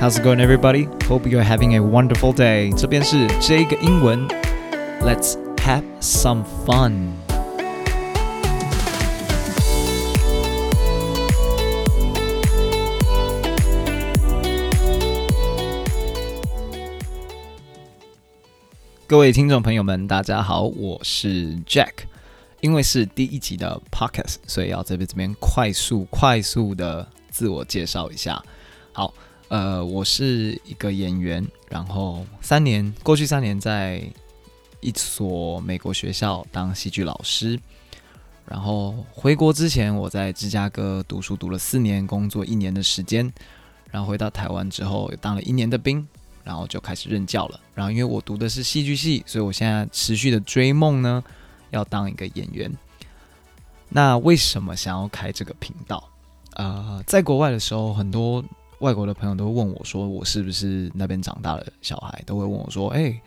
How's it going, everybody? Hope you're having a wonderful day. 这边是这个英文，Let's have some fun. 各位听众朋友们，大家好，我是 Jack。因为是第一集的 Podcast，所以要在这边快速、快速的自我介绍一下。好。呃，我是一个演员，然后三年过去三年在一所美国学校当戏剧老师，然后回国之前我在芝加哥读书读了四年，工作一年的时间，然后回到台湾之后当了一年的兵，然后就开始任教了。然后因为我读的是戏剧系，所以我现在持续的追梦呢，要当一个演员。那为什么想要开这个频道？呃，在国外的时候很多。外国的朋友都会问我说：“我是不是那边长大的小孩？”都会问我说：“哎、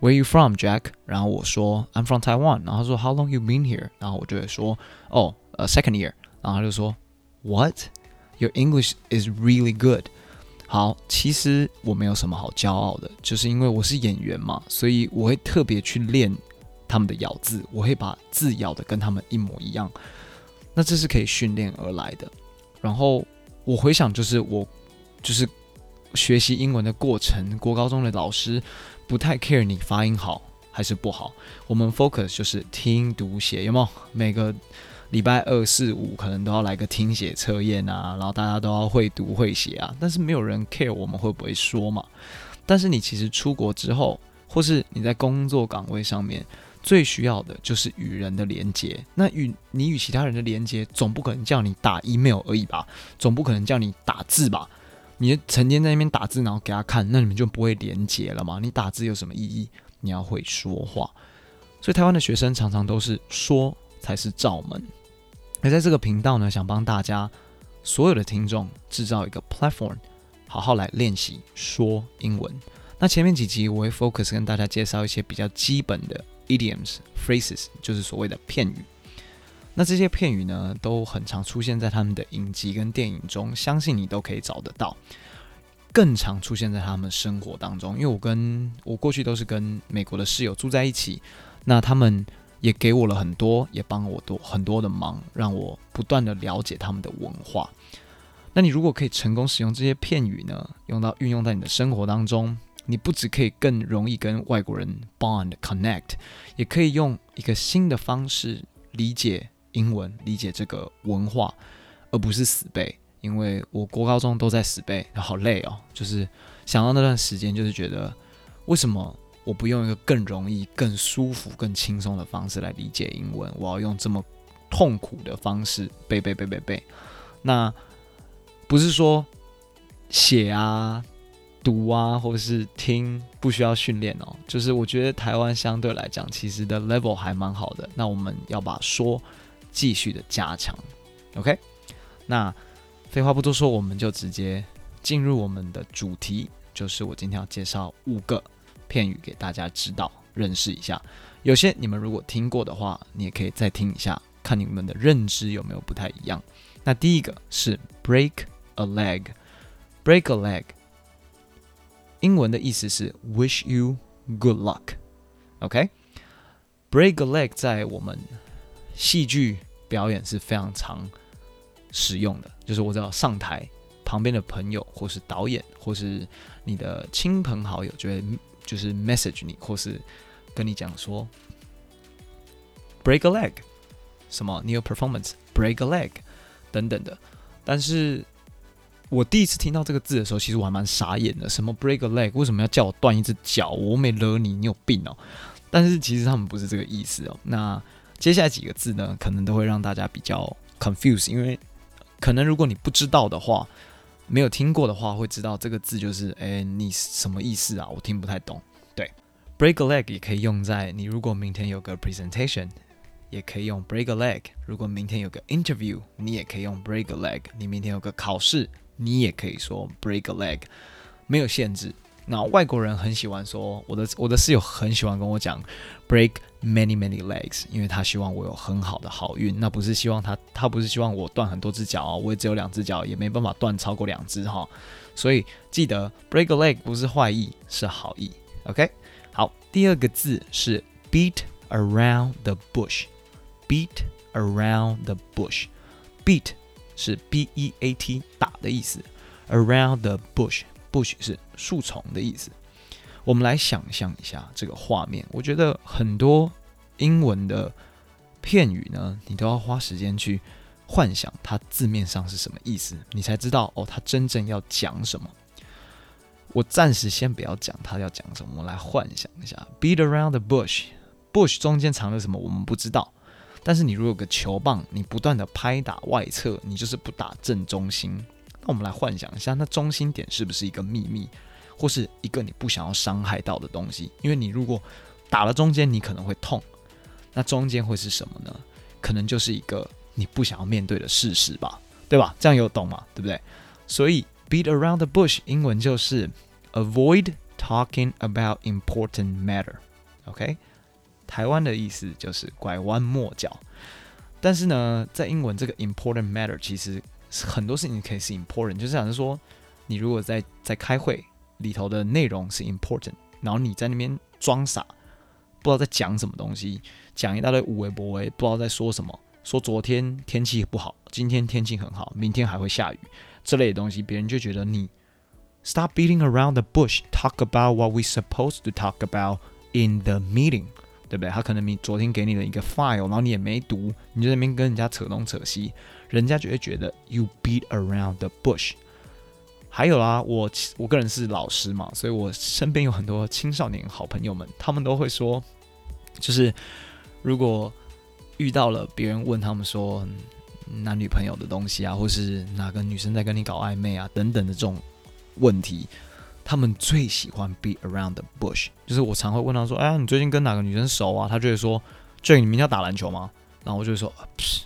，Where are you from, Jack？” 然后我说：“I'm from Taiwan。”然后他说：“How long you been here？” 然后我就会说哦 a，second year。”然后他就说：“What? Your English is really good。”好，其实我没有什么好骄傲的，就是因为我是演员嘛，所以我会特别去练他们的咬字，我会把字咬得跟他们一模一样。那这是可以训练而来的。然后我回想，就是我。就是学习英文的过程，国高中的老师不太 care 你发音好还是不好，我们 focus 就是听读写，有没有？每个礼拜二、四、五可能都要来个听写测验啊，然后大家都要会读会写啊，但是没有人 care 我们会不会说嘛。但是你其实出国之后，或是你在工作岗位上面，最需要的就是与人的连接。那与你与其他人的连接，总不可能叫你打 email 而已吧？总不可能叫你打字吧？你成天在那边打字，然后给他看，那你们就不会连接了吗？你打字有什么意义？你要会说话。所以台湾的学生常常都是说才是罩门。而在这个频道呢，想帮大家所有的听众制造一个 platform，好好来练习说英文。那前面几集我会 focus 跟大家介绍一些比较基本的 idioms、phrases，就是所谓的片语。那这些片语呢，都很常出现在他们的影集跟电影中，相信你都可以找得到。更常出现在他们生活当中，因为我跟我过去都是跟美国的室友住在一起，那他们也给我了很多，也帮我多很多的忙，让我不断的了解他们的文化。那你如果可以成功使用这些片语呢，用到运用在你的生活当中，你不只可以更容易跟外国人 bond connect，也可以用一个新的方式理解。英文理解这个文化，而不是死背。因为我国高中都在死背，好累哦。就是想到那段时间，就是觉得为什么我不用一个更容易、更舒服、更轻松的方式来理解英文？我要用这么痛苦的方式背背背背背。那不是说写啊、读啊，或者是听不需要训练哦。就是我觉得台湾相对来讲，其实的 level 还蛮好的。那我们要把说。继续的加强，OK。那废话不多说，我们就直接进入我们的主题，就是我今天要介绍五个片语给大家知道、认识一下。有些你们如果听过的话，你也可以再听一下，看你们的认知有没有不太一样。那第一个是 break a leg，break a leg，英文的意思是 wish you good luck，OK。break a leg 在我们戏剧表演是非常常使用的，就是我知道上台旁边的朋友，或是导演，或是你的亲朋好友，就会就是 message 你，或是跟你讲说 break a leg，什么你有 performance break a leg 等等的。但是我第一次听到这个字的时候，其实我还蛮傻眼的。什么 break a leg？为什么要叫我断一只脚？我没惹你，你有病哦！但是其实他们不是这个意思哦。那接下来几个字呢，可能都会让大家比较 confuse，因为可能如果你不知道的话，没有听过的话，会知道这个字就是，哎，你什么意思啊？我听不太懂。对，break a leg 也可以用在你如果明天有个 presentation，也可以用 break a leg。如果明天有个 interview，你也可以用 break a leg。你明天有个考试，你也可以说 break a leg，没有限制。那外国人很喜欢说，我的我的室友很喜欢跟我讲 break many many legs，因为他希望我有很好的好运。那不是希望他，他不是希望我断很多只脚哦，我也只有两只脚，也没办法断超过两只哈。所以记得 break a leg 不是坏意，是好意。OK，好，第二个字是 beat around the bush，beat around the bush，beat 是 B E A T 打的意思，around the bush。Bush 是树丛的意思。我们来想象一下这个画面。我觉得很多英文的片语呢，你都要花时间去幻想它字面上是什么意思，你才知道哦，它真正要讲什么。我暂时先不要讲它要讲什么，我们来幻想一下：beat around the bush，bush 中间藏了什么，我们不知道。但是你如果有个球棒，你不断的拍打外侧，你就是不打正中心。那我们来幻想一下，那中心点是不是一个秘密，或是一个你不想要伤害到的东西？因为你如果打了中间，你可能会痛。那中间会是什么呢？可能就是一个你不想要面对的事实吧，对吧？这样有懂吗？对不对？所以 beat around the bush 英文就是 avoid talking about important matter。OK，台湾的意思就是拐弯抹角。但是呢，在英文这个 important matter 其实。很多事情可以是 important，就是想说，你如果在在开会里头的内容是 important，然后你在那边装傻，不知道在讲什么东西，讲一大堆无为不为，不知道在说什么，说昨天天气不好，今天天气很好，明天还会下雨，这类的东西，别人就觉得你 stop beating around the bush，talk about what we supposed to talk about in the meeting。对不对？他可能你昨天给你的一个 file，然后你也没读，你就在那边跟人家扯东扯西，人家就会觉得 you beat around the bush。还有啦，我我个人是老师嘛，所以我身边有很多青少年好朋友们，他们都会说，就是如果遇到了别人问他们说男女朋友的东西啊，或是哪个女生在跟你搞暧昧啊等等的这种问题。他们最喜欢 beat around the bush，就是我常会问他说：“哎，你最近跟哪个女生熟啊？”他就会说 j 你明天要打篮球吗？”然后我就会说：“不是，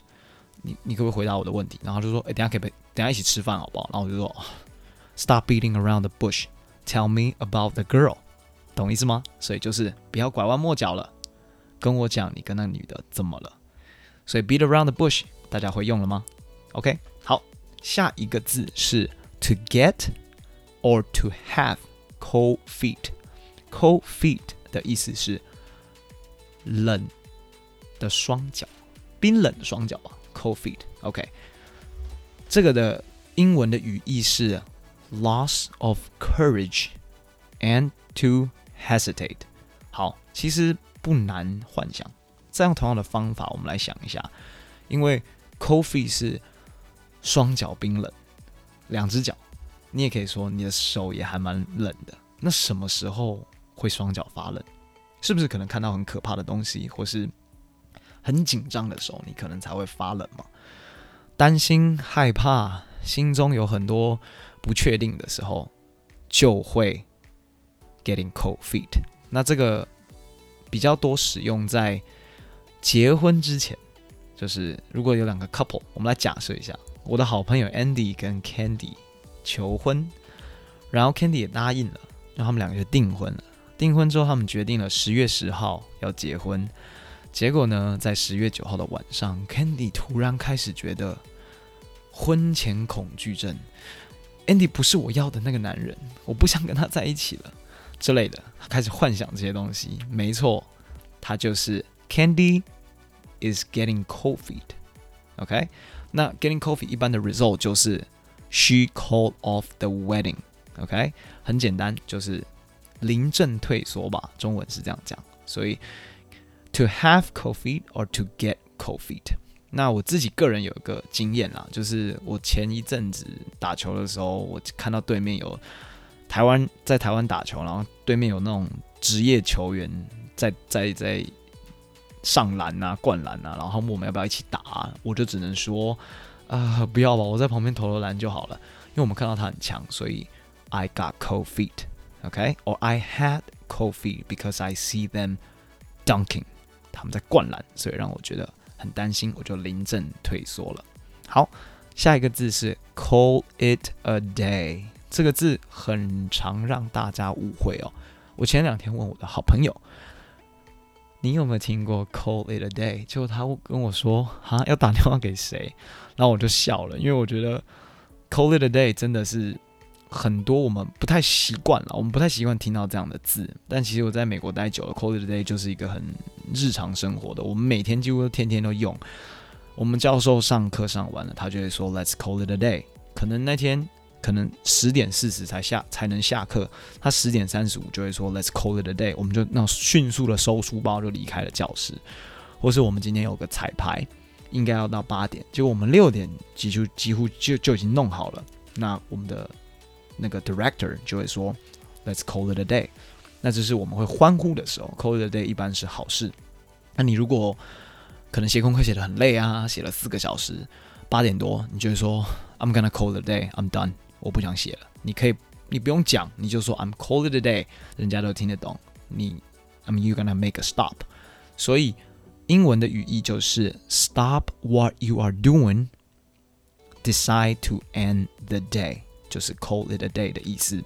你你可不可以回答我的问题？”然后就说：“哎，等下可不可以等下一起吃饭好不好？”然后我就说：“Stop beating around the bush, tell me about the girl。”懂意思吗？所以就是不要拐弯抹角了，跟我讲你跟那女的怎么了。所以 beat around the bush 大家会用了吗？OK，好，下一个字是 to get。or to have cold feet. Cold feet 的意思是冷的双脚，冰冷的双脚吧。Cold feet. OK，这个的英文的语义是 loss of courage and to hesitate。好，其实不难幻想。再用同样的方法，我们来想一下，因为 cold feet 是双脚冰冷，两只脚。你也可以说你的手也还蛮冷的。那什么时候会双脚发冷？是不是可能看到很可怕的东西，或是很紧张的时候，你可能才会发冷嘛？担心、害怕，心中有很多不确定的时候，就会 getting cold feet。那这个比较多使用在结婚之前，就是如果有两个 couple，我们来假设一下，我的好朋友 Andy 跟 Candy。求婚，然后 Candy 也答应了，然后他们两个就订婚了。订婚之后，他们决定了十月十号要结婚。结果呢，在十月九号的晚上，Candy 突然开始觉得婚前恐惧症。Andy 不是我要的那个男人，我不想跟他在一起了之类的，他开始幻想这些东西。没错，他就是 Candy is getting COVID。OK，那 getting COVID 一般的 result 就是。She called off the wedding. OK，很简单，就是临阵退缩吧。中文是这样讲，所以 to have cold feet or to get cold feet。那我自己个人有一个经验啦，就是我前一阵子打球的时候，我看到对面有台湾在台湾打球，然后对面有那种职业球员在在在上篮啊、灌篮啊，然后我们要不要一起打，我就只能说。啊、不要吧，我在旁边投投篮就好了。因为我们看到他很强，所以 I got cold feet，OK，or、I had cold feet because I see them dunking，他们在灌篮，所以让我觉得很担心，我就临阵退缩了。好，下一个字是 call it a day，这个字很常让大家误会哦。我前两天问我的好朋友，你有没有听过 “call it a day”？结果他跟我说：“哈，要打电话给谁？”然后我就笑了，因为我觉得 “call it a day” 真的是很多我们不太习惯了，我们不太习惯听到这样的字。但其实我在美国待久了，“call it a day” 就是一个很日常生活的，我们每天几乎天天都用。我们教授上课上完了，他就会说 “Let's call it a day”。可能那天可能十点四十才下才能下课，他十点三十五就会说 “Let's call it a day”。我们就那迅速的收书包就离开了教室，或是我们今天有个彩排，应该要到八点，结果我们六点几乎几乎就就已经弄好了。那我们的那个 director 就会说 “Let's call it a day”。那这是我们会欢呼的时候，“call it a day” 一般是好事。那你如果可能写功课写的很累啊，写了四个小时，八点多你就会说 I'm gonna call it a day, I'm done，我不想写了。你可以，你不用讲，你就说 I'm call it a day，人家都听得懂。你 I'm you gonna make a stop。所以英文的语义就是 Stop what you are doing, decide to end the day，就是 call it a day 的意思，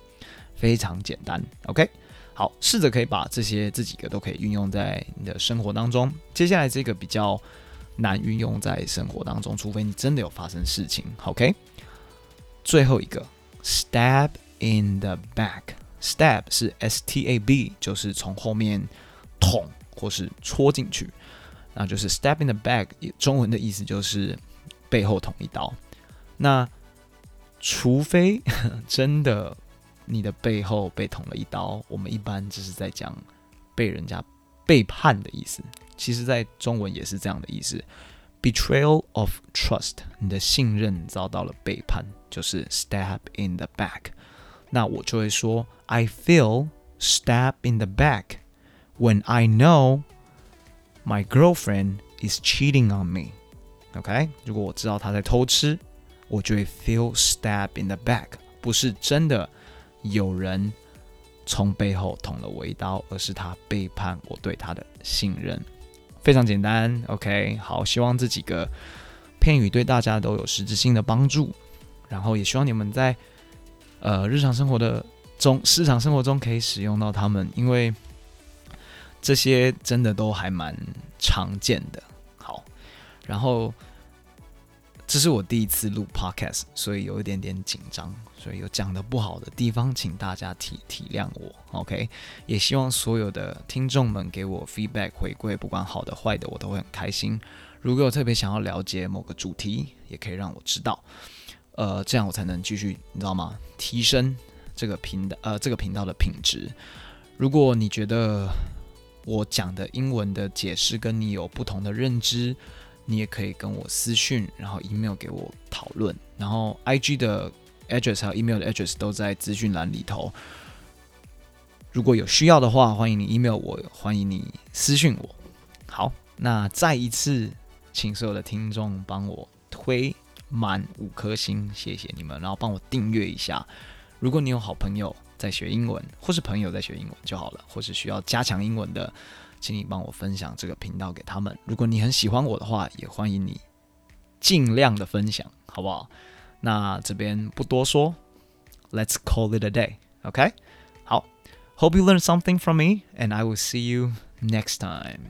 非常简单。OK。好，试着可以把这些这几个都可以运用在你的生活当中。接下来这个比较难运用在生活当中，除非你真的有发生事情。OK，最后一个，stab in the back，stab 是 S T A B，就是从后面捅或是戳进去，那就是 stab in the back。中文的意思就是背后捅一刀。那除非真的。你的背后被捅了一刀，我们一般只是在讲被人家背叛的意思。其实，在中文也是这样的意思，betrayal of trust，你的信任遭到了背叛，就是 stab in the back。那我就会说，I feel stab in the back when I know my girlfriend is cheating on me。OK，如果我知道她在偷吃，我就会 feel stab in the back，不是真的。有人从背后捅了我一刀，而是他背叛我对他的信任。非常简单，OK。好，希望这几个片语对大家都有实质性的帮助，然后也希望你们在呃日常生活的中、日常生活中可以使用到它们，因为这些真的都还蛮常见的。好，然后。这是我第一次录 podcast，所以有一点点紧张，所以有讲得不好的地方，请大家体体谅我，OK？也希望所有的听众们给我 feedback 回馈，不管好的坏的，我都会很开心。如果有特别想要了解某个主题，也可以让我知道，呃，这样我才能继续，你知道吗？提升这个频道，呃，这个频道的品质。如果你觉得我讲的英文的解释跟你有不同的认知，你也可以跟我私讯，然后 email 给我讨论，然后 IG 的 address 还有 email 的 address 都在资讯栏里头。如果有需要的话，欢迎你 email 我，欢迎你私讯我。好，那再一次，请所有的听众帮我推满五颗星，谢谢你们，然后帮我订阅一下。如果你有好朋友在学英文，或是朋友在学英文就好了，或是需要加强英文的。请你帮我分享这个频道给他们。如果你很喜欢我的话，也欢迎你尽量的分享，好不好？那这边不多说，Let's call it a day. OK？好，Hope you learn something from me, and I will see you next time.